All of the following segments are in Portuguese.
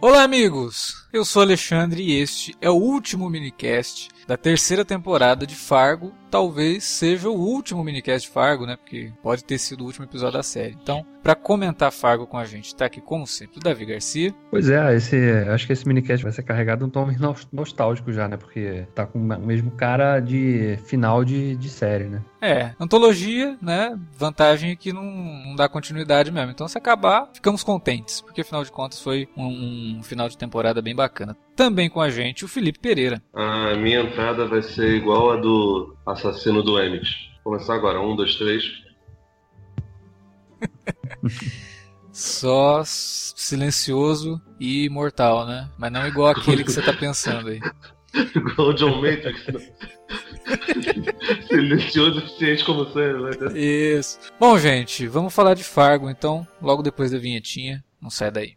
Olá, amigos! Eu sou Alexandre e este é o último minicast da terceira temporada de Fargo. Talvez seja o último minicast de Fargo, né? Porque pode ter sido o último episódio da série. Então, para comentar Fargo com a gente, tá aqui como sempre o Davi Garcia. Pois é, esse, acho que esse minicast vai ser carregado um tom nostálgico já, né? Porque tá com o mesmo cara de final de, de série, né? É, antologia, né? Vantagem é que não, não dá continuidade mesmo. Então, se acabar, ficamos contentes, porque afinal de contas foi um, um final de temporada bem bacana. Também com a gente o Felipe Pereira. A minha entrada vai ser igual a do assassino do Emmett. Vou começar agora. Um, dois, três. Só silencioso e imortal, né? Mas não igual aquele que você tá pensando aí. igual o John Matrix. Silencioso o suficiente como você, né? Isso. Bom, gente, vamos falar de Fargo então, logo depois da vinhetinha. Não sai daí.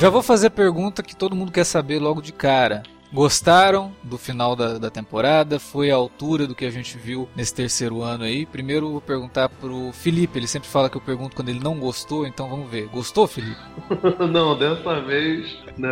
Já vou fazer a pergunta que todo mundo quer saber logo de cara. Gostaram do final da, da temporada? Foi a altura do que a gente viu nesse terceiro ano aí? Primeiro vou perguntar pro Felipe, ele sempre fala que eu pergunto quando ele não gostou, então vamos ver. Gostou, Felipe? não, dessa vez, né,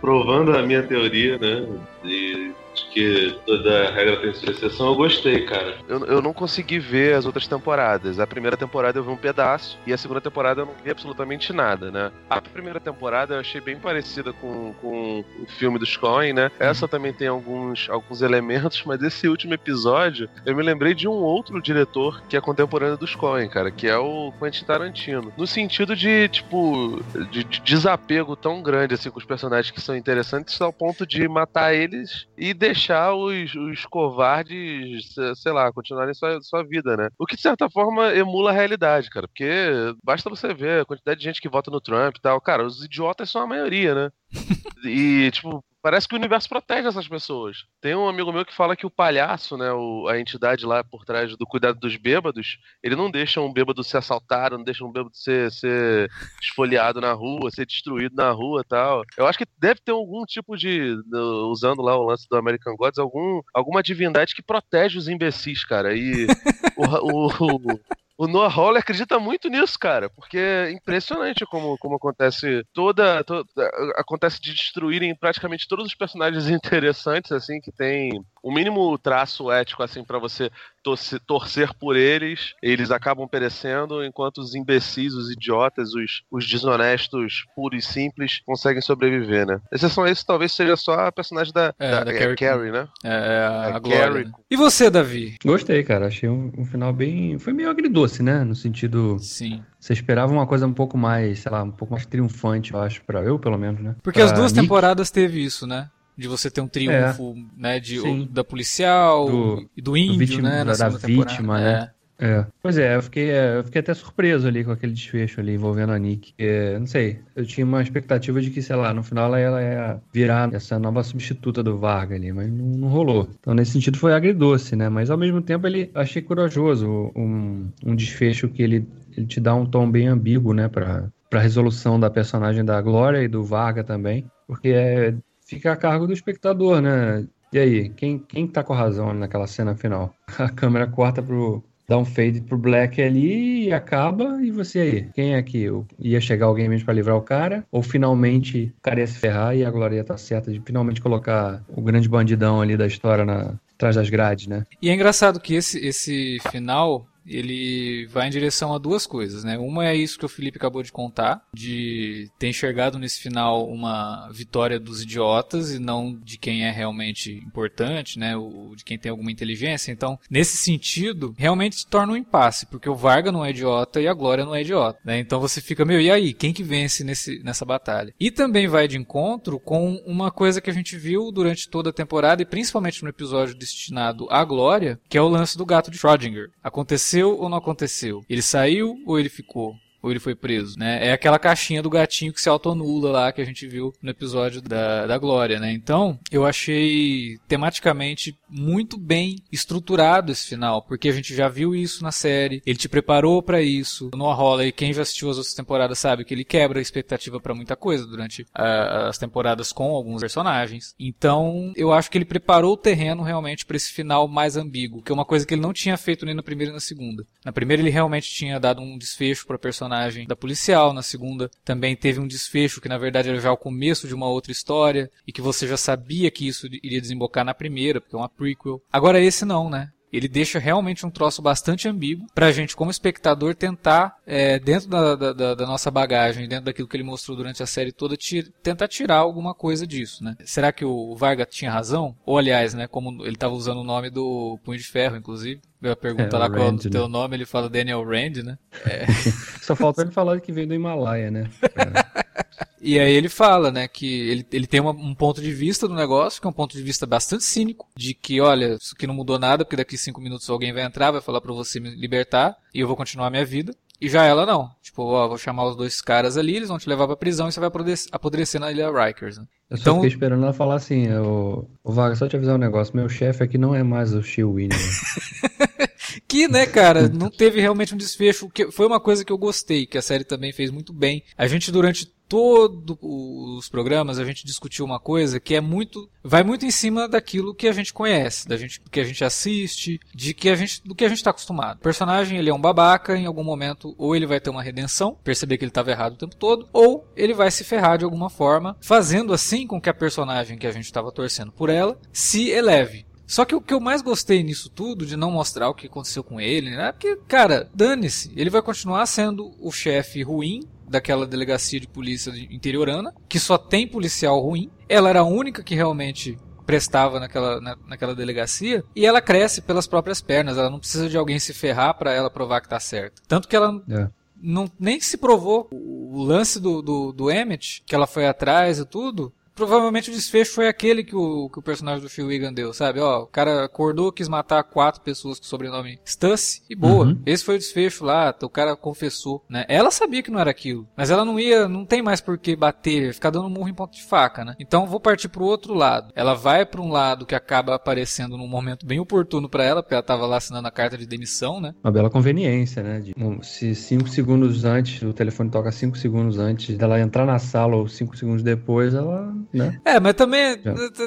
provando a minha teoria, né, de de que toda regra tem sua exceção, eu gostei, cara. Eu, eu não consegui ver as outras temporadas. A primeira temporada eu vi um pedaço e a segunda temporada eu não vi absolutamente nada, né? A primeira temporada eu achei bem parecida com, com o filme dos Coen, né? Essa também tem alguns, alguns elementos, mas esse último episódio eu me lembrei de um outro diretor que é contemporâneo dos Coen, cara, que é o Quentin Tarantino. No sentido de, tipo, de, de desapego tão grande assim com os personagens que são interessantes ao ponto de matar eles e deixar os, os covardes, sei lá, continuarem sua, sua vida, né? O que de certa forma emula a realidade, cara. Porque basta você ver a quantidade de gente que vota no Trump e tal. Cara, os idiotas são a maioria, né? e, tipo, Parece que o universo protege essas pessoas. Tem um amigo meu que fala que o palhaço, né, o, a entidade lá por trás do cuidado dos bêbados, ele não deixa um bêbado ser assaltado, não deixa um bêbado ser, ser esfoliado na rua, ser destruído na rua tal. Eu acho que deve ter algum tipo de, usando lá o lance do American Gods, algum, alguma divindade que protege os imbecis, cara. E o, o, o Noah Hawley acredita muito nisso, cara, porque é impressionante como, como acontece toda, toda acontece de destruírem praticamente todos os personagens interessantes assim que tem o mínimo traço ético assim para você torcer, torcer, por eles, eles acabam perecendo, enquanto os imbecis, os idiotas, os, os desonestos puros e simples conseguem sobreviver, né? Exceção a isso, talvez seja só a personagem da, é, da, da é, Carrie, Carrie, né? É, é a, a Glória. Né? E você, Davi? Gostei, cara. Achei um, um, final bem. Foi meio agridoce, né? No sentido. Sim. Você esperava uma coisa um pouco mais, sei lá, um pouco mais triunfante, eu acho, para eu, pelo menos, né? Porque pra as duas Nick... temporadas teve isso, né? De você ter um triunfo, é, né, de, da policial do, e do índio, do vítima, né, da, vítima, né? É. é. Pois é, eu fiquei, é, eu fiquei até surpreso ali com aquele desfecho ali envolvendo a Nick. É, não sei, eu tinha uma expectativa de que, sei lá, no final ela ia virar essa nova substituta do Varga ali, mas não, não rolou. Então, nesse sentido, foi agridoce, né? Mas ao mesmo tempo, ele achei corajoso um, um desfecho que ele, ele te dá um tom bem ambíguo, né, pra, pra resolução da personagem da Glória e do Varga também. Porque é, fica a cargo do espectador, né? E aí, quem, quem tá com razão naquela cena final? A câmera corta pro. dá um fade pro Black ali e acaba. E você aí? Quem é que ia chegar alguém mesmo pra livrar o cara? Ou finalmente o cara ia se ferrar e a Glória tá certa de finalmente colocar o grande bandidão ali da história na, atrás das grades, né? E é engraçado que esse, esse final ele vai em direção a duas coisas, né? Uma é isso que o Felipe acabou de contar, de ter enxergado nesse final uma vitória dos idiotas e não de quem é realmente importante, né? O, de quem tem alguma inteligência. Então, nesse sentido, realmente se torna um impasse, porque o Varga não é idiota e a Glória não é idiota, né? Então você fica, meu, e aí? Quem que vence nesse, nessa batalha? E também vai de encontro com uma coisa que a gente viu durante toda a temporada e principalmente no episódio destinado à Glória, que é o lance do gato de Schrödinger. Aconteceu ou não aconteceu? Ele saiu ou ele ficou? Ou ele foi preso, né? É aquela caixinha do gatinho que se autonula lá que a gente viu no episódio da, da Glória, né? Então, eu achei tematicamente muito bem estruturado esse final, porque a gente já viu isso na série, ele te preparou para isso. No Holly, quem já assistiu as outras temporadas sabe que ele quebra a expectativa para muita coisa durante as temporadas com alguns personagens. Então, eu acho que ele preparou o terreno realmente para esse final mais ambíguo, que é uma coisa que ele não tinha feito nem na primeira e na segunda. Na primeira ele realmente tinha dado um desfecho para personagem personagem da policial, na segunda também teve um desfecho que na verdade era já o começo de uma outra história e que você já sabia que isso iria desembocar na primeira, porque é uma prequel. Agora esse não, né? Ele deixa realmente um troço bastante ambíguo pra gente, como espectador, tentar, é, dentro da, da, da, nossa bagagem, dentro daquilo que ele mostrou durante a série toda, tira, tentar tirar alguma coisa disso, né? Será que o Varga tinha razão? Ou, aliás, né, como ele estava usando o nome do Punho de Ferro, inclusive, eu pergunta é, lá qual é o teu né? nome, ele fala Daniel Rand, né? É. Só falta ele falar que veio do Himalaia, né? E aí ele fala, né, que ele, ele tem uma, um ponto de vista do negócio, que é um ponto de vista bastante cínico, de que, olha, isso aqui não mudou nada, porque daqui cinco minutos alguém vai entrar, vai falar para você me libertar, e eu vou continuar a minha vida. E já ela não. Tipo, ó, vou chamar os dois caras ali, eles vão te levar pra prisão e você vai apodrecer na ilha Rikers. Né? Eu só então... fiquei esperando ela falar assim, o, o Vaga, só te avisar um negócio, meu chefe aqui não é mais o Steel Winner. que, né, cara, não teve realmente um desfecho, que foi uma coisa que eu gostei, que a série também fez muito bem. A gente durante todos os programas a gente discutiu uma coisa que é muito vai muito em cima daquilo que a gente conhece, da gente que a gente assiste, de que a gente do que a gente está acostumado. O personagem ele é um babaca, em algum momento ou ele vai ter uma redenção, perceber que ele estava errado o tempo todo, ou ele vai se ferrar de alguma forma, fazendo assim com que a personagem que a gente estava torcendo por ela se eleve. Só que o que eu mais gostei nisso tudo, de não mostrar o que aconteceu com ele, né? É porque, cara, dane-se. Ele vai continuar sendo o chefe ruim daquela delegacia de polícia interiorana, que só tem policial ruim. Ela era a única que realmente prestava naquela, na, naquela delegacia e ela cresce pelas próprias pernas. Ela não precisa de alguém se ferrar para ela provar que tá certo. Tanto que ela é. não nem se provou o lance do, do, do Emmett, que ela foi atrás e tudo, provavelmente o desfecho foi aquele que o, que o personagem do Phil Wigan deu, sabe? Ó, o cara acordou, quis matar quatro pessoas com o sobrenome Stussy e boa. Uhum. Esse foi o desfecho lá, o cara confessou, né? Ela sabia que não era aquilo, mas ela não ia, não tem mais por que bater, ficar dando murro em ponto de faca, né? Então vou partir pro outro lado. Ela vai para um lado que acaba aparecendo num momento bem oportuno para ela, porque ela tava lá assinando a carta de demissão, né? Uma bela conveniência, né? De, se cinco segundos antes, o telefone toca cinco segundos antes dela entrar na sala ou cinco segundos depois, ela né? É, mas também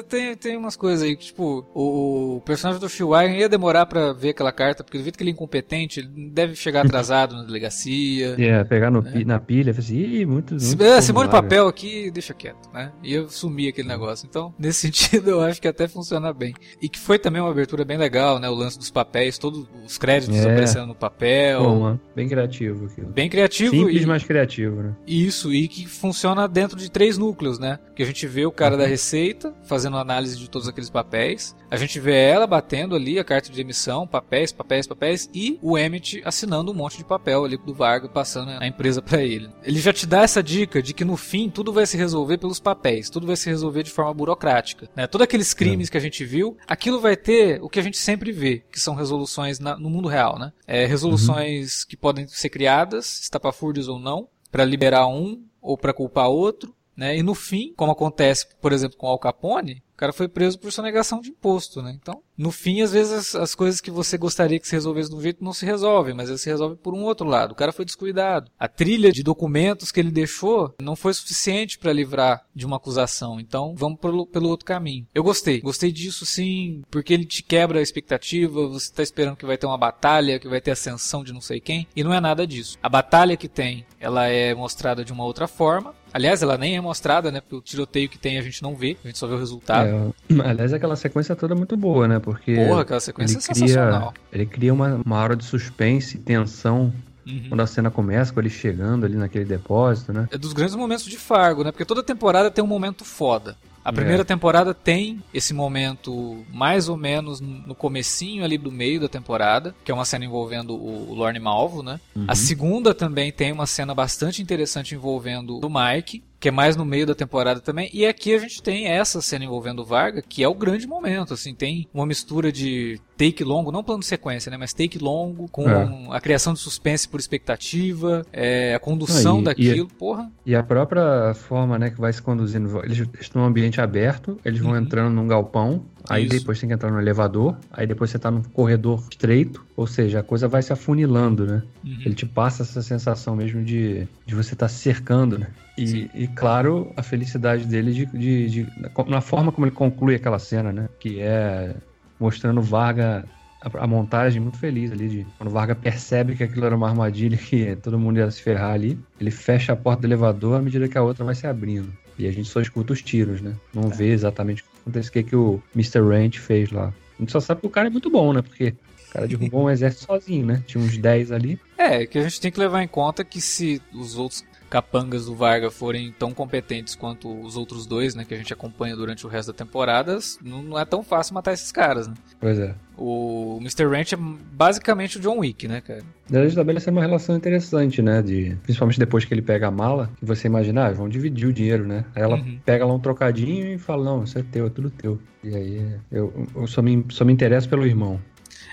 tem, tem umas coisas aí que, tipo, o, personagem do Wire ia demorar pra ver aquela carta, porque do jeito que ele é incompetente, ele deve chegar atrasado na delegacia. É, pegar no, né? na pilha, assim, ih, muito. se, é, se monte papel aqui, deixa quieto, né? E eu sumi aquele negócio. Então, nesse sentido, eu acho que até funciona bem. E que foi também uma abertura bem legal, né? O lance dos papéis, todos os créditos é. aparecendo no papel. Bom, bem criativo aquilo. Bem criativo. Simples, e, mas criativo, né? Isso, e que funciona dentro de três núcleos, né? Que a gente vê o cara da Receita fazendo análise de todos aqueles papéis. A gente vê ela batendo ali a carta de emissão, papéis, papéis, papéis, e o Emmett assinando um monte de papel ali do Vargas, passando a empresa para ele. Ele já te dá essa dica de que no fim tudo vai se resolver pelos papéis, tudo vai se resolver de forma burocrática. Né? Todos aqueles crimes que a gente viu, aquilo vai ter o que a gente sempre vê, que são resoluções na, no mundo real, né? É, resoluções uhum. que podem ser criadas, estapafúrdios ou não, para liberar um ou para culpar outro, né? E no fim, como acontece, por exemplo, com Al Capone, o cara foi preso por sonegação de imposto, né? Então, no fim, às vezes as, as, coisas que você gostaria que se resolvesse de um jeito não se resolvem, mas elas se resolvem por um outro lado. O cara foi descuidado. A trilha de documentos que ele deixou não foi suficiente para livrar de uma acusação. Então, vamos pelo, pelo outro caminho. Eu gostei. Gostei disso sim, porque ele te quebra a expectativa, você está esperando que vai ter uma batalha, que vai ter ascensão de não sei quem, e não é nada disso. A batalha que tem, ela é mostrada de uma outra forma. Aliás, ela nem é mostrada, né? Porque o tiroteio que tem a gente não vê, a gente só vê o resultado. É, aliás, aquela sequência toda é muito boa, né? Porque. Porra, aquela sequência ele é sensacional. Cria, ele cria uma, uma hora de suspense, tensão. Uhum. Quando a cena começa, com ele chegando ali naquele depósito, né? É dos grandes momentos de Fargo, né? Porque toda temporada tem um momento foda. A primeira é. temporada tem esse momento mais ou menos no comecinho ali do meio da temporada, que é uma cena envolvendo o Lorne Malvo, né? Uhum. A segunda também tem uma cena bastante interessante envolvendo o Mike, que é mais no meio da temporada também. E aqui a gente tem essa cena envolvendo o Varga, que é o grande momento, assim, tem uma mistura de take longo, não plano de sequência, né, mas take longo, com é. a criação de suspense por expectativa, é, a condução e, daquilo, e, porra. E a própria forma, né, que vai se conduzindo, eles estão num ambiente aberto, eles vão uhum. entrando num galpão, Aí Isso. depois tem que entrar no elevador, aí depois você tá num corredor estreito, ou seja, a coisa vai se afunilando, né? Uhum. Ele te passa essa sensação mesmo de, de você estar tá cercando, né? E, e, claro, a felicidade dele de, de, de, na forma como ele conclui aquela cena, né? Que é mostrando Varga a, a, montagem muito feliz ali de quando Varga percebe que aquilo era uma armadilha que todo mundo ia se ferrar ali, ele fecha a porta do elevador à medida que a outra vai se abrindo. E a gente só escuta os tiros, né? Não é. vê exatamente o que acontece, o que, que o Mr. Ranch fez lá. A gente só sabe que o cara é muito bom, né? Porque o cara derrubou um exército sozinho, né? Tinha uns 10 ali. É, que a gente tem que levar em conta que se os outros capangas do Varga forem tão competentes quanto os outros dois, né, que a gente acompanha durante o resto da temporada, não é tão fácil matar esses caras, né? Pois é. O Mr. Ranch é basicamente o John Wick, né, cara? Eles estabelecem uma relação interessante, né? De, principalmente depois que ele pega a mala, que você imagina, ah, vão dividir o dinheiro, né? Aí ela uhum. pega lá um trocadinho e fala, não, isso é teu, é tudo teu. E aí eu, eu só, me, só me interesso pelo irmão.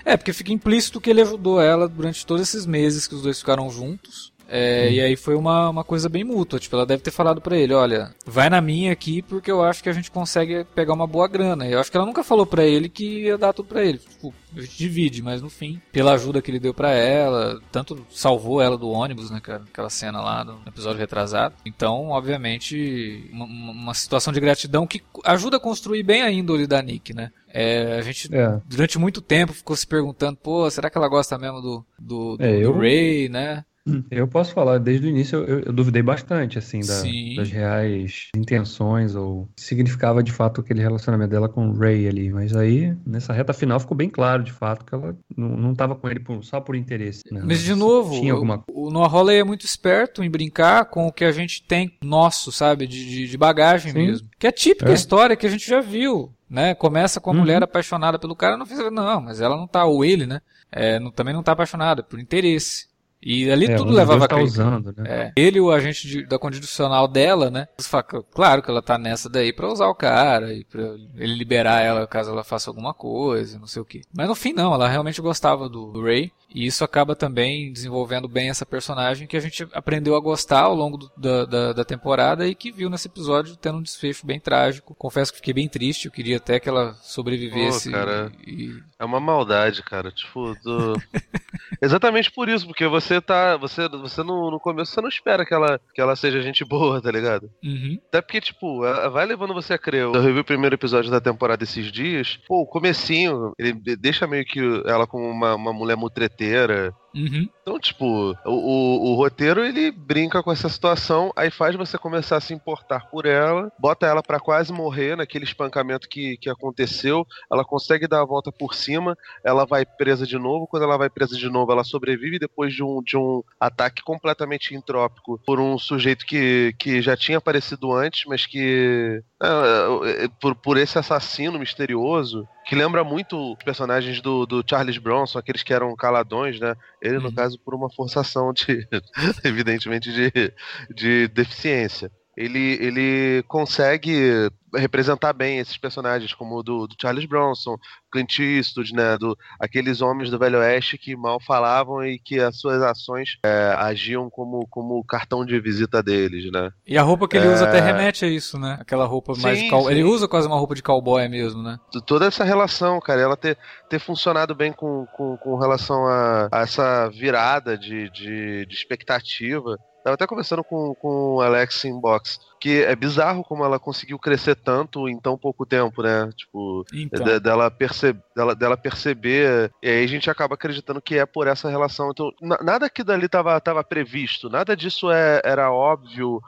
É, porque fica implícito que ele ajudou ela durante todos esses meses que os dois ficaram juntos. É, e aí foi uma, uma coisa bem mútua. Tipo, ela deve ter falado para ele, olha, vai na minha aqui porque eu acho que a gente consegue pegar uma boa grana. E eu acho que ela nunca falou para ele que ia dar tudo pra ele. Tipo, a gente divide, mas no fim, pela ajuda que ele deu para ela, tanto salvou ela do ônibus, né, cara? Aquela cena lá no episódio retrasado. Então, obviamente, uma, uma situação de gratidão que ajuda a construir bem a índole da Nick, né? É, a gente, é. durante muito tempo, ficou se perguntando, pô, será que ela gosta mesmo do, do, do, é, eu... do Ray, né? Eu posso falar, desde o início eu, eu duvidei bastante, assim, da, das reais intenções ou significava de fato aquele relacionamento dela com o Ray ali. Mas aí, nessa reta final, ficou bem claro, de fato, que ela não, não tava com ele por, só por interesse. Né? Mas, de novo, tinha alguma... o, o Noah Hawley é muito esperto em brincar com o que a gente tem nosso, sabe, de, de, de bagagem Sim. mesmo. Que é típica é. história que a gente já viu. Né? Começa com a uhum. mulher apaixonada pelo cara, não fez não, mas ela não tá, ou ele, né? É, não, também não tá apaixonada, por interesse. E ali é, tudo levava a tá usando, né? É. Ele o agente de, da condicional dela, né? Claro que ela tá nessa daí pra usar o cara e pra ele liberar ela caso ela faça alguma coisa, não sei o que. Mas no fim não, ela realmente gostava do, do Ray. E isso acaba também desenvolvendo bem essa personagem que a gente aprendeu a gostar ao longo do, da, da, da, temporada e que viu nesse episódio tendo um desfecho bem trágico. Confesso que fiquei bem triste, eu queria até que ela sobrevivesse. Pô, cara, e... É uma maldade, cara. Tipo, do... exatamente por isso, porque você tá. Você, você no, no começo você não espera que ela, que ela seja gente boa, tá ligado? Uhum. Até porque, tipo, vai levando você a crer. Eu revi o primeiro episódio da temporada esses dias. Pô, o comecinho, ele deixa meio que ela como uma, uma mulher mutreteira inteira. Uhum. Então, tipo, o, o, o, roteiro ele brinca com essa situação, aí faz você começar a se importar por ela, bota ela para quase morrer naquele espancamento que, que aconteceu, ela consegue dar a volta por cima, ela vai presa de novo, quando ela vai presa de novo, ela sobrevive depois de um, de um ataque completamente entrópico por um sujeito que, que já tinha aparecido antes, mas que. É, é, por, por esse assassino misterioso, que lembra muito os personagens do, do Charles Bronson, aqueles que eram caladões, né? Ele, no uhum. caso, por uma forçação de, evidentemente, de, de deficiência. Ele, ele consegue representar bem esses personagens, como o do, do Charles Bronson, Clint Eastwood, né, do, aqueles homens do Velho Oeste que mal falavam e que as suas ações é, agiam como, como cartão de visita deles, né. E a roupa que ele é... usa até remete a isso, né, aquela roupa mais sim, cal... ele usa quase uma roupa de cowboy mesmo, né. Toda essa relação, cara, ela ter, ter funcionado bem com, com, com relação a, a essa virada de, de, de expectativa Tava até conversando com, com o Alex Inbox, que é bizarro como ela conseguiu crescer tanto em tão pouco tempo, né? Tipo, então. de, dela, perce, dela, dela perceber, e aí a gente acaba acreditando que é por essa relação. Então, nada que dali tava, tava previsto, nada disso é, era óbvio,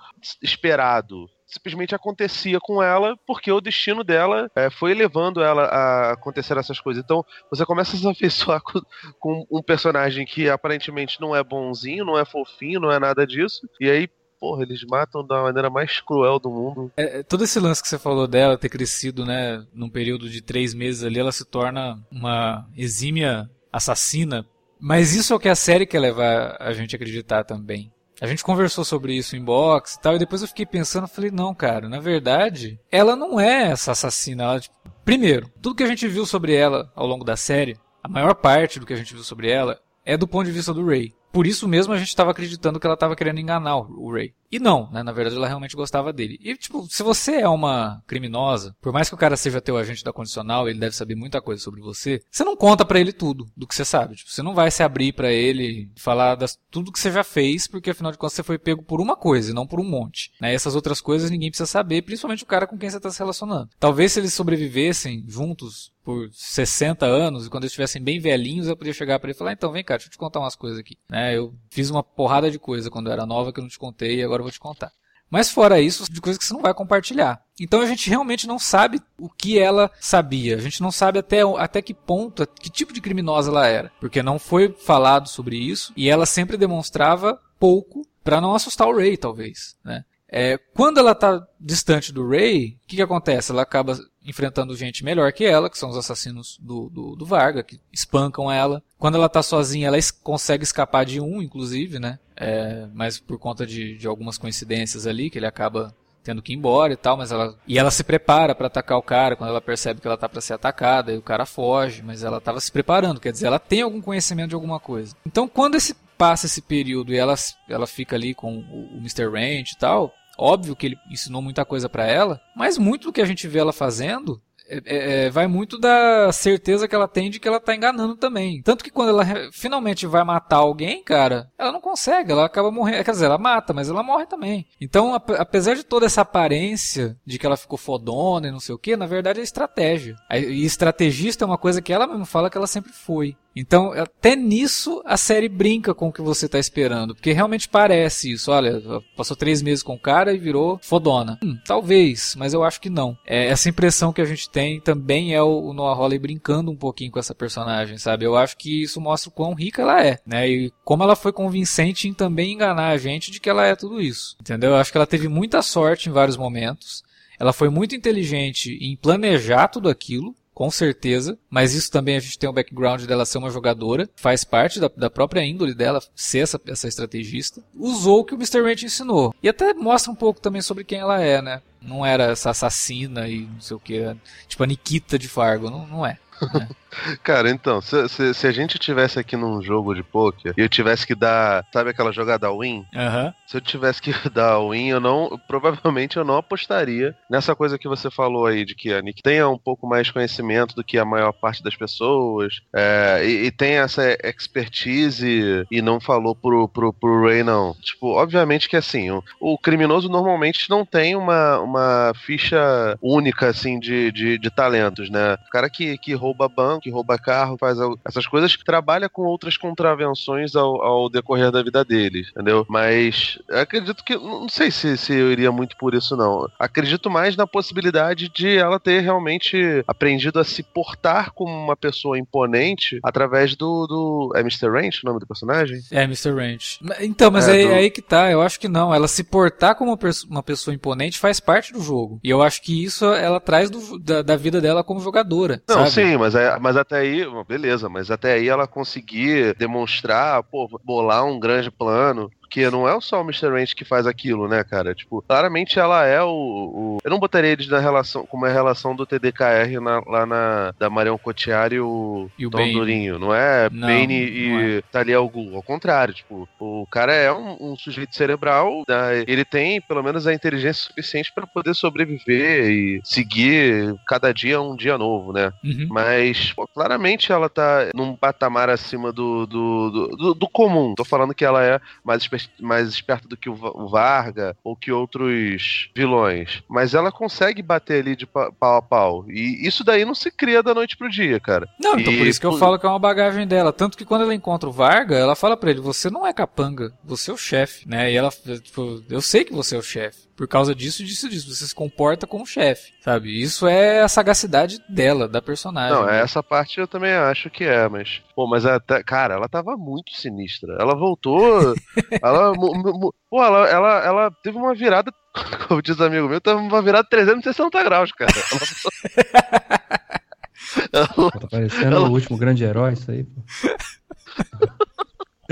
esperado. Simplesmente acontecia com ela porque o destino dela é, foi levando ela a acontecer essas coisas. Então você começa a se afeiçoar com, com um personagem que aparentemente não é bonzinho, não é fofinho, não é nada disso, e aí porra, eles matam da maneira mais cruel do mundo. É, é, todo esse lance que você falou dela ter crescido, né, num período de três meses ali, ela se torna uma exímia assassina. Mas isso é o que a série quer levar a gente a acreditar também. A gente conversou sobre isso em box e tal, e depois eu fiquei pensando, falei, não, cara, na verdade, ela não é essa assassina. Ela, tipo, primeiro, tudo que a gente viu sobre ela ao longo da série, a maior parte do que a gente viu sobre ela, é do ponto de vista do Ray. Por isso mesmo a gente estava acreditando que ela estava querendo enganar o Ray. E não, né? Na verdade ela realmente gostava dele. E, tipo, se você é uma criminosa, por mais que o cara seja teu agente da condicional, ele deve saber muita coisa sobre você, você não conta para ele tudo do que você sabe. Tipo, você não vai se abrir para ele falar das, tudo que você já fez, porque afinal de contas você foi pego por uma coisa e não por um monte. Né? Essas outras coisas ninguém precisa saber, principalmente o cara com quem você está se relacionando. Talvez se eles sobrevivessem juntos por 60 anos, e quando eles estivessem bem velhinhos, eu podia chegar para ele e falar, então vem cá, deixa eu te contar umas coisas aqui. Né? Eu fiz uma porrada de coisa quando eu era nova que eu não te contei e agora vou te contar. Mas fora isso, de coisas que você não vai compartilhar. Então a gente realmente não sabe o que ela sabia. A gente não sabe até, até que ponto, que tipo de criminosa ela era. Porque não foi falado sobre isso e ela sempre demonstrava pouco para não assustar o Ray, talvez. Né? É, quando ela está distante do Ray, o que, que acontece? Ela acaba enfrentando gente melhor que ela, que são os assassinos do, do, do Varga, que espancam ela. Quando ela está sozinha, ela es consegue escapar de um, inclusive, né? É, mas por conta de, de algumas coincidências ali, que ele acaba tendo que ir embora e tal, mas ela e ela se prepara para atacar o cara quando ela percebe que ela tá para ser atacada e o cara foge, mas ela estava se preparando, quer dizer, ela tem algum conhecimento de alguma coisa. Então, quando esse passa esse período e ela ela fica ali com o, o Mr. Ranch e tal, Óbvio que ele ensinou muita coisa para ela, mas muito do que a gente vê ela fazendo é, é, é, vai muito da certeza que ela tem de que ela tá enganando também. Tanto que quando ela finalmente vai matar alguém, cara, ela não consegue, ela acaba morrendo. Quer dizer, ela mata, mas ela morre também. Então, apesar de toda essa aparência de que ela ficou fodona e não sei o que, na verdade é estratégia. E estrategista é uma coisa que ela mesmo fala que ela sempre foi. Então, até nisso a série brinca com o que você está esperando. Porque realmente parece isso. Olha, passou três meses com o cara e virou fodona. Hum, talvez, mas eu acho que não. É, essa impressão que a gente tem também é o, o Noah Hawley brincando um pouquinho com essa personagem, sabe? Eu acho que isso mostra o quão rica ela é, né? E como ela foi convincente em também enganar a gente de que ela é tudo isso. Entendeu? Eu acho que ela teve muita sorte em vários momentos. Ela foi muito inteligente em planejar tudo aquilo com certeza, mas isso também a gente tem o background dela ser uma jogadora, faz parte da, da própria índole dela ser essa, essa estrategista. Usou o que o Mr. Ranch ensinou. E até mostra um pouco também sobre quem ela é, né? Não era essa assassina e não sei o que, tipo a Nikita de Fargo, não, não é. Né? Cara, então, se, se, se, a gente tivesse aqui num jogo de poker e eu tivesse que dar, sabe aquela jogada win? Uhum. Se eu tivesse que dar win, eu não, provavelmente eu não apostaria nessa coisa que você falou aí, de que a Nick tenha um pouco mais conhecimento do que a maior parte das pessoas, é, e, e tem essa expertise e não falou pro, pro, pro Ray, não. Tipo, obviamente que assim, o, o criminoso normalmente não tem uma, uma ficha única, assim, de, de, de talentos, né? O cara que, que rouba banco, que rouba carro, faz essas coisas, trabalha com outras contravenções ao, ao decorrer da vida dele, entendeu? Mas acredito que. Não sei se, se eu iria muito por isso, não. Acredito mais na possibilidade de ela ter realmente aprendido a se portar como uma pessoa imponente através do. do é Mr. Ranch o nome do personagem? É, Mr. Ranch. Então, mas é, aí, do... aí que tá, eu acho que não. Ela se portar como uma pessoa imponente faz parte do jogo. E eu acho que isso ela traz do, da, da, vida dela como jogadora. Não, sabe? sim, mas, é, mas até aí, beleza, mas até aí ela conseguir demonstrar, pô, bolar um grande plano, porque não é só o Mr. Ranch que faz aquilo, né, cara? Tipo, claramente ela é o. o... Eu não botaria eles na relação, como é a relação do TDKR na, lá na. da Marion Cotillard e o, e o Tom Durinho. Não é não, Bane e é. Talia al Ghul. Ao contrário, tipo, o cara é um, um sujeito cerebral, né? ele tem pelo menos a inteligência suficiente para poder sobreviver e seguir cada dia um dia novo, né? Uhum. Mas, pô, claramente ela tá num patamar acima do, do, do, do, do comum. Tô falando que ela é mais mais esperta do que o Varga ou que outros vilões. Mas ela consegue bater ali de pau a pau. E isso daí não se cria da noite pro dia, cara. Não, então por isso que eu falo que é uma bagagem dela. Tanto que quando ela encontra o Varga, ela fala para ele: você não é capanga, você é o chefe, né? E ela, tipo, eu sei que você é o chefe. Por causa disso, disso, disso. Você se comporta como chefe, sabe? Isso é a sagacidade dela, da personagem. Não, né? essa parte eu também acho que é, mas. Pô, mas até. Cara, ela tava muito sinistra. Ela voltou. ela, pô, ela, ela, ela teve uma virada. Como diz amigo meu, teve uma virada 360 graus, cara. Ela... Tá parecendo ela... o último grande herói, isso aí, pô.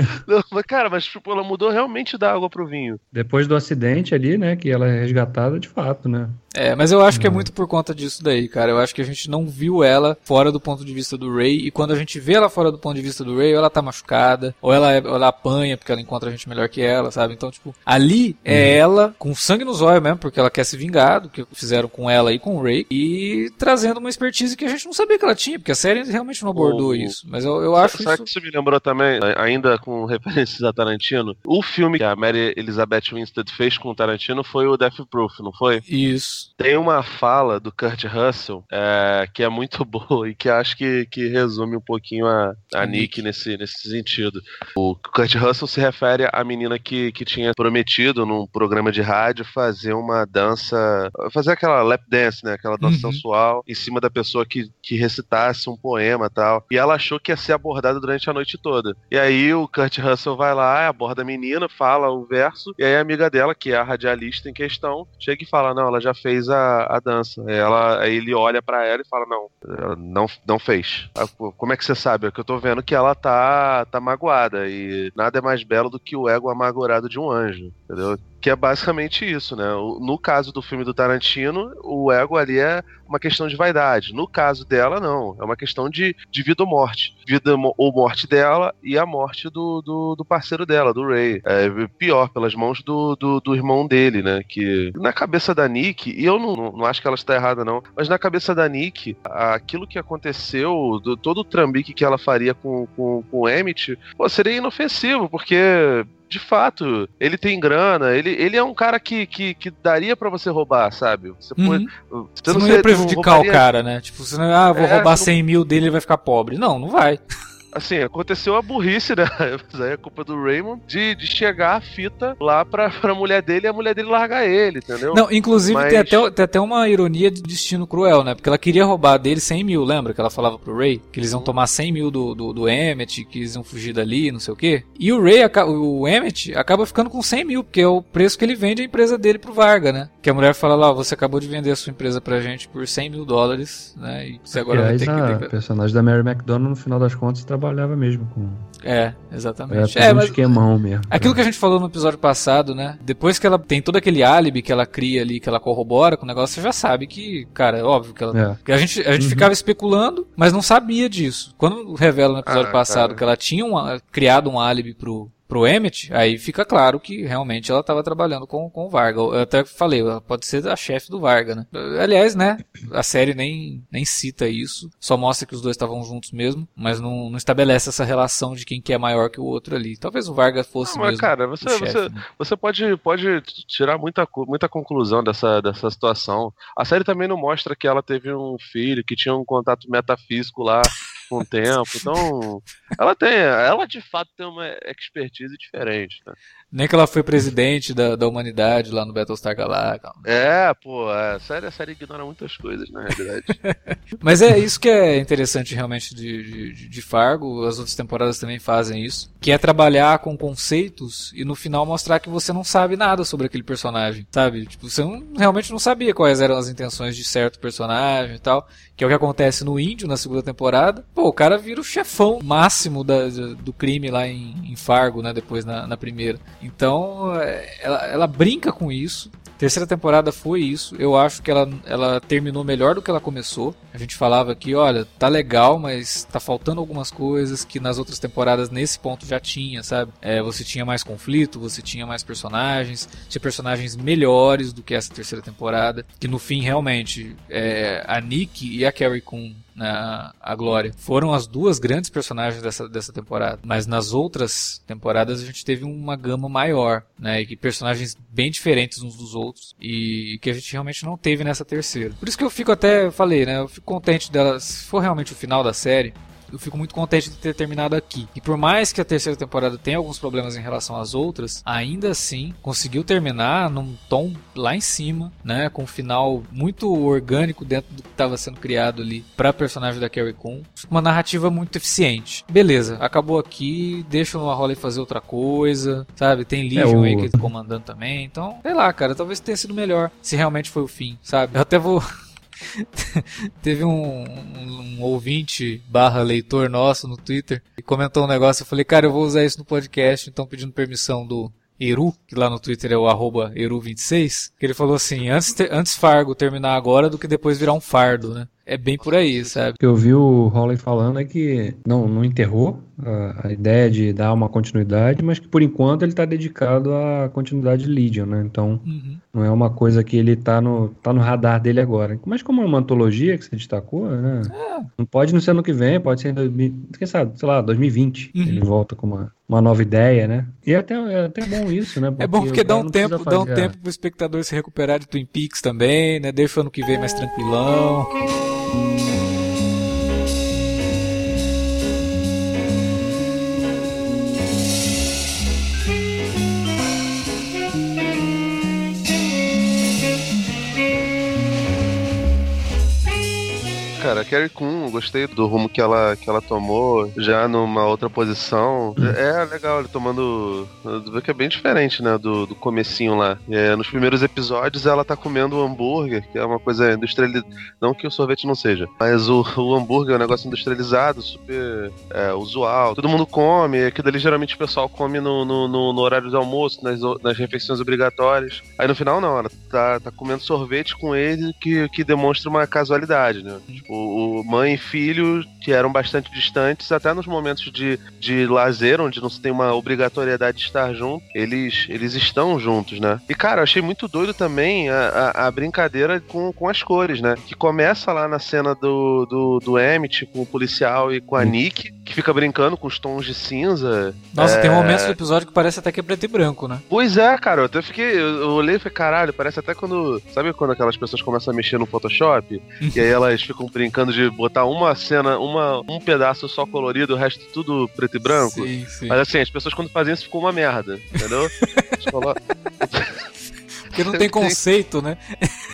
mas, cara, mas tipo, ela mudou realmente da água pro vinho. Depois do acidente ali, né, que ela é resgatada de fato, né? É, mas eu acho que é muito por conta disso daí, cara. Eu acho que a gente não viu ela fora do ponto de vista do Ray. E quando a gente vê ela fora do ponto de vista do Ray, ou ela tá machucada, ou ela, ou ela apanha porque ela encontra a gente melhor que ela, sabe? Então, tipo, ali é uhum. ela com sangue nos olhos mesmo, porque ela quer se vingar do que fizeram com ela e com o Ray. E trazendo uma expertise que a gente não sabia que ela tinha, porque a série realmente não abordou o... isso. Mas eu, eu acho Sabe isso... que você me lembrou também, ainda com referências a Tarantino? O filme que a Mary Elizabeth Winstead fez com o Tarantino foi o Death Proof, não foi? Isso. Tem uma fala do Kurt Russell é, que é muito boa e que acho que, que resume um pouquinho a, a Nick nesse, nesse sentido. O Kurt Russell se refere à menina que, que tinha prometido num programa de rádio fazer uma dança, fazer aquela lap dance, né? Aquela dança uhum. sensual em cima da pessoa que, que recitasse um poema tal. E ela achou que ia ser abordada durante a noite toda. E aí o Kurt Russell vai lá, aborda a menina, fala o verso, e aí a amiga dela, que é a radialista em questão, chega e fala: Não, ela já fez a, a dança. Ela, aí ele olha para ela e fala: Não, não, não fez. Como é que você sabe? É que eu tô vendo que ela tá, tá magoada. E nada é mais belo do que o ego amargurado de um anjo. Entendeu? Que é basicamente isso, né? No caso do filme do Tarantino, o ego ali é uma questão de vaidade. No caso dela, não. É uma questão de, de vida ou morte. Vida ou morte dela e a morte do, do, do parceiro dela, do Ray. É pior, pelas mãos do, do, do, irmão dele, né? Que na cabeça da Nick, e eu não, não acho que ela está errada, não, mas na cabeça da Nick, aquilo que aconteceu, do, todo o trambique que ela faria com, com, com o Emmett, pô, seria inofensivo, porque de fato, ele tem grana, ele, ele é um cara que, que, que daria para você roubar, sabe? Você, uhum. pode, você, você não, ia prejudicar roubaria... o cara, né? Tipo, você não, ah, vou é, roubar 100 mil dele ele vai ficar pobre. Não, não vai assim, aconteceu a burrice, né? Mas aí é culpa do Raymond de, de chegar a fita lá pra, pra mulher dele e a mulher dele largar ele, entendeu? Não, inclusive Mas... tem, até, tem até uma ironia de destino cruel, né? Porque ela queria roubar dele 100 mil, lembra? Que ela falava pro Ray que eles iam uhum. tomar 100 mil do, do, do Emmett, que eles iam fugir dali, não sei o quê. E o Ray, o Emmett, acaba ficando com 100 mil, porque é o preço que ele vende a empresa dele pro Varga, né? Que a mulher fala lá, você acabou de vender a sua empresa pra gente por 100 mil dólares, né? E você agora Aliás, vai ter que... A personagem da Mary McDonald, no final das contas, trabalhava mesmo com é, exatamente. É, é um esquemão mesmo. Aquilo que a gente falou no episódio passado, né? Depois que ela tem todo aquele álibi que ela cria ali, que ela corrobora com o negócio, você já sabe que, cara, é óbvio que ela. É. a gente, a gente uhum. ficava especulando, mas não sabia disso. Quando revela no episódio ah, passado cara. que ela tinha uma, criado um álibi pro, pro Emmett, aí fica claro que realmente ela estava trabalhando com, com o Varga. Eu até falei, ela pode ser a chefe do Varga, né? Aliás, né? A série nem, nem cita isso, só mostra que os dois estavam juntos mesmo, mas não, não estabelece essa relação de quem que é maior que o outro ali. Talvez o Varga fosse não, mas, mesmo. cara, você, você, né? você pode, pode tirar muita, muita conclusão dessa, dessa situação. A série também não mostra que ela teve um filho, que tinha um contato metafísico lá com o tempo. Então, ela tem, ela de fato tem uma expertise diferente, né? Nem que ela foi presidente da, da humanidade lá no Battlestar Galactica. É, pô, a série, a série ignora muitas coisas, na realidade. Mas é isso que é interessante realmente de, de, de, Fargo, as outras temporadas também fazem isso, que é trabalhar com conceitos e no final mostrar que você não sabe nada sobre aquele personagem, sabe? Tipo, você não, realmente não sabia quais eram as intenções de certo personagem e tal, que é o que acontece no Índio na segunda temporada. Pô, o cara vira o chefão máximo da, do crime lá em, em Fargo, né, depois na, na primeira. Então, é, ela, ela brinca com isso. Terceira temporada foi isso. Eu acho que ela, ela terminou melhor do que ela começou. A gente falava aqui, olha, tá legal, mas tá faltando algumas coisas que nas outras temporadas nesse ponto já tinha, sabe? É, você tinha mais conflito, você tinha mais personagens, tinha personagens melhores do que essa terceira temporada. Que no fim, realmente, é, a Nick e a Carrie Coon né, a Glória. Foram as duas grandes personagens dessa, dessa temporada. Mas nas outras temporadas a gente teve uma gama maior, né? E personagens bem diferentes uns dos outros. E que a gente realmente não teve nessa terceira. Por isso que eu fico até, falei, né? Eu fico contente dela. Se for realmente o final da série, eu fico muito contente de ter terminado aqui. E por mais que a terceira temporada tenha alguns problemas em relação às outras, ainda assim conseguiu terminar num tom lá em cima, né? Com um final muito orgânico dentro do que estava sendo criado ali para personagem da Carrie Coon. Uma narrativa muito eficiente. Beleza, acabou aqui, deixa o Holly fazer outra coisa, sabe? Tem Legion é, o... aí que ele tá comandando também. Então, sei lá, cara, talvez tenha sido melhor se realmente foi o fim, sabe? Eu até vou Teve um, um, ouvinte barra leitor nosso no Twitter e comentou um negócio. Eu falei, cara, eu vou usar isso no podcast, então pedindo permissão do Eru, que lá no Twitter é o arroba Eru26, que ele falou assim, antes, antes Fargo terminar agora do que depois virar um fardo, né? É bem por aí, sabe? O que eu vi o Holly falando é que não, não enterrou a, a, ideia de dar uma continuidade, mas que por enquanto ele está dedicado à continuidade de Legion, né? Então uhum. não é uma coisa que ele está no, tá no radar dele agora. Mas como é uma antologia que você destacou, né? É. Não pode não ser ano que vem, pode ser em 2000, quem sabe, sei lá, 2020. Uhum. Ele volta com uma, uma nova ideia, né? E é até, é até bom isso, né? Porque é bom porque dá um tempo, dá um tempo pro espectador se recuperar de Twin Peaks também, né? Deixa o ano que vem mais tranquilão. Thank you. Cara. A Carrie Coon, gostei do rumo que ela, que ela tomou, já numa outra posição. Hum. É, legal, ele tomando. Vê que é bem diferente, né? Do, do comecinho lá. É, nos primeiros episódios ela tá comendo um hambúrguer, que é uma coisa industrializada. Não que o sorvete não seja, mas o, o hambúrguer é um negócio industrializado, super é, usual. Todo mundo come, aquilo ali geralmente o pessoal come no, no, no, no horário do almoço, nas, nas refeições obrigatórias. Aí no final, não, ela tá, tá comendo sorvete com ele que, que demonstra uma casualidade, né? Tipo, o mãe e filho que eram bastante distantes, até nos momentos de, de lazer, onde não se tem uma obrigatoriedade de estar junto, eles, eles estão juntos, né? E, cara, eu achei muito doido também a, a, a brincadeira com, com as cores, né? Que começa lá na cena do, do, do Emmett com o policial e com a Nick, que fica brincando com os tons de cinza. Nossa, é... tem momentos do episódio que parece até que é preto e branco, né? Pois é, cara, eu até fiquei. Eu olhei e falei, caralho, parece até quando. Sabe quando aquelas pessoas começam a mexer no Photoshop? e aí elas ficam brincando de botar uma cena, uma, um pedaço só colorido, o resto tudo preto e branco. Sim, sim. Mas assim, as pessoas quando fazem isso ficou uma merda, entendeu? Porque não tem conceito, né?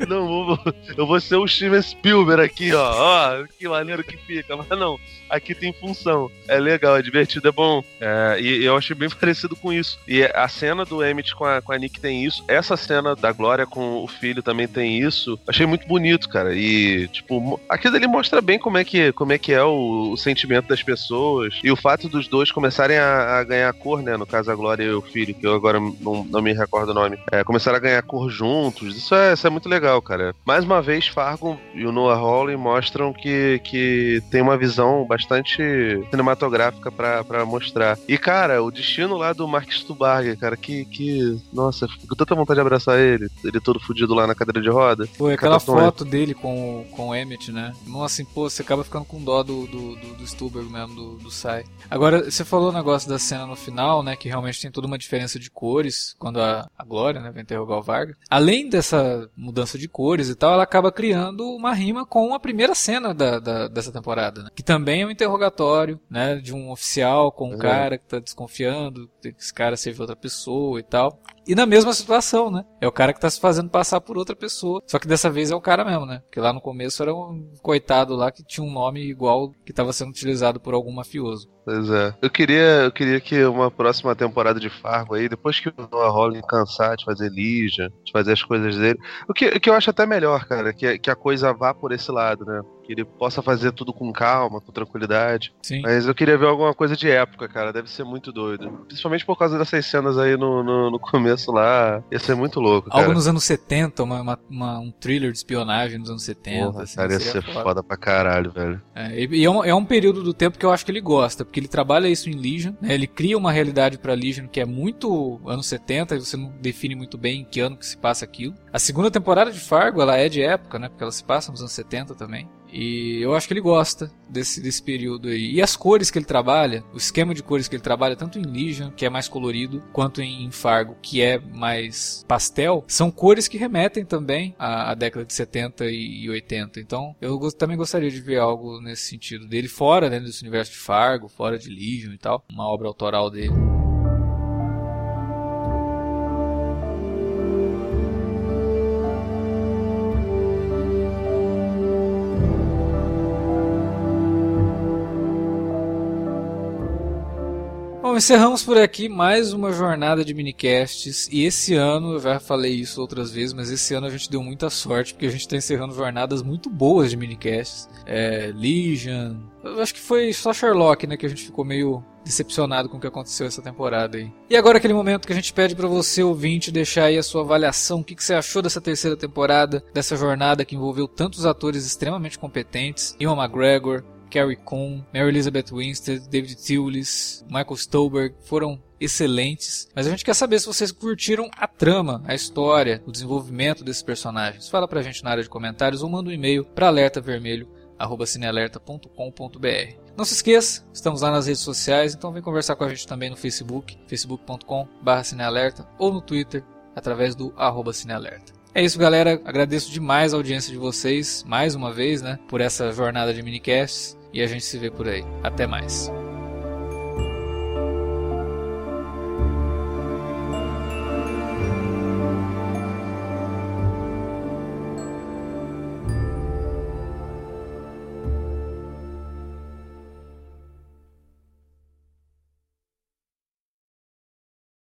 Não, eu vou, eu vou ser o Steven Spielberg aqui, ó. Ó, que maneiro que fica. Mas não, aqui tem função. É legal, é divertido, é bom. É, e eu achei bem parecido com isso. E a cena do Emmett com a, com a Nick tem isso. Essa cena da Glória com o filho também tem isso. Achei muito bonito, cara. E, tipo, aquilo ali mostra bem como é que, como é, que é o, o sentimento das pessoas. E o fato dos dois começarem a, a, ganhar cor, né? No caso, a Glória e o filho, que eu agora não, não me recordo o nome. É, começaram a ganhar cor juntos. Isso é, isso é muito legal, cara. Mais uma vez, Fargo e o Noah Hawley mostram que, que tem uma visão bastante cinematográfica para mostrar. E, cara, o destino lá do Mark Stubarger, cara, que, que. Nossa, fico tanta vontade de abraçar ele. Ele todo fudido lá na cadeira de roda. Foi aquela foto dele com, com o Emmett, né? Nossa, assim, pô, você acaba ficando com dó do, do, do, do Stuberg mesmo, do, do Sai. Agora, você falou o negócio da cena no final, né? Que realmente tem toda uma diferença de cores quando a, a Glória, né, vai interrogar o Vargas além dessa mudança de cores e tal, ela acaba criando uma rima com a primeira cena da, da dessa temporada, né? que também é um interrogatório, né, de um oficial com um uhum. cara que tá desconfiando que esse cara seja outra pessoa e tal. E na mesma situação, né? É o cara que tá se fazendo passar por outra pessoa. Só que dessa vez é o cara mesmo, né? Porque lá no começo era um coitado lá que tinha um nome igual que estava sendo utilizado por algum mafioso. Pois é. Eu queria, eu queria que uma próxima temporada de Fargo aí, depois que o Noah Hawley cansar de fazer Legion, de fazer as coisas dele, o que, o que eu acho até melhor, cara, que, que a coisa vá por esse lado, né? Que ele possa fazer tudo com calma, com tranquilidade. Sim. Mas eu queria ver alguma coisa de época, cara. Deve ser muito doido. Principalmente por causa dessas cenas aí no, no, no começo lá. Ia ser muito louco. Cara. Algo nos anos 70, uma, uma, uma, um thriller de espionagem nos anos 70. Porra, assim, cara, ia ser foda. foda pra caralho, velho. É, e é um, é um período do tempo que eu acho que ele gosta, porque ele trabalha isso em Legion, né? Ele cria uma realidade pra Legion que é muito anos 70, e você não define muito bem em que ano que se passa aquilo. A segunda temporada de Fargo, ela é de época, né? Porque ela se passa nos anos 70 também. E eu acho que ele gosta desse, desse período aí. E as cores que ele trabalha, o esquema de cores que ele trabalha, tanto em Legion, que é mais colorido, quanto em Fargo, que é mais pastel, são cores que remetem também à, à década de 70 e 80. Então eu também gostaria de ver algo nesse sentido dele, fora né, desse universo de Fargo, fora de Legion e tal, uma obra autoral dele. Encerramos por aqui mais uma jornada de minicasts. E esse ano, eu já falei isso outras vezes, mas esse ano a gente deu muita sorte porque a gente está encerrando jornadas muito boas de minicasts. É, Legion. Eu acho que foi só Sherlock, né, que a gente ficou meio decepcionado com o que aconteceu essa temporada aí. E agora aquele momento que a gente pede para você ouvinte deixar aí a sua avaliação, o que, que você achou dessa terceira temporada, dessa jornada que envolveu tantos atores extremamente competentes, Ian McGregor, Carrie Coon, Mary Elizabeth Winstead, David Thewlis, Michael Stolberg foram excelentes. Mas a gente quer saber se vocês curtiram a trama, a história, o desenvolvimento desses personagens. Fala pra gente na área de comentários ou manda um e-mail para alertavermelho@cinealerta.com.br. Não se esqueça, estamos lá nas redes sociais, então vem conversar com a gente também no Facebook, facebook.com/cinealerta ou no Twitter através do cinealerta. É isso, galera. Agradeço demais a audiência de vocês, mais uma vez, né, por essa jornada de minicasts e a gente se vê por aí. Até mais.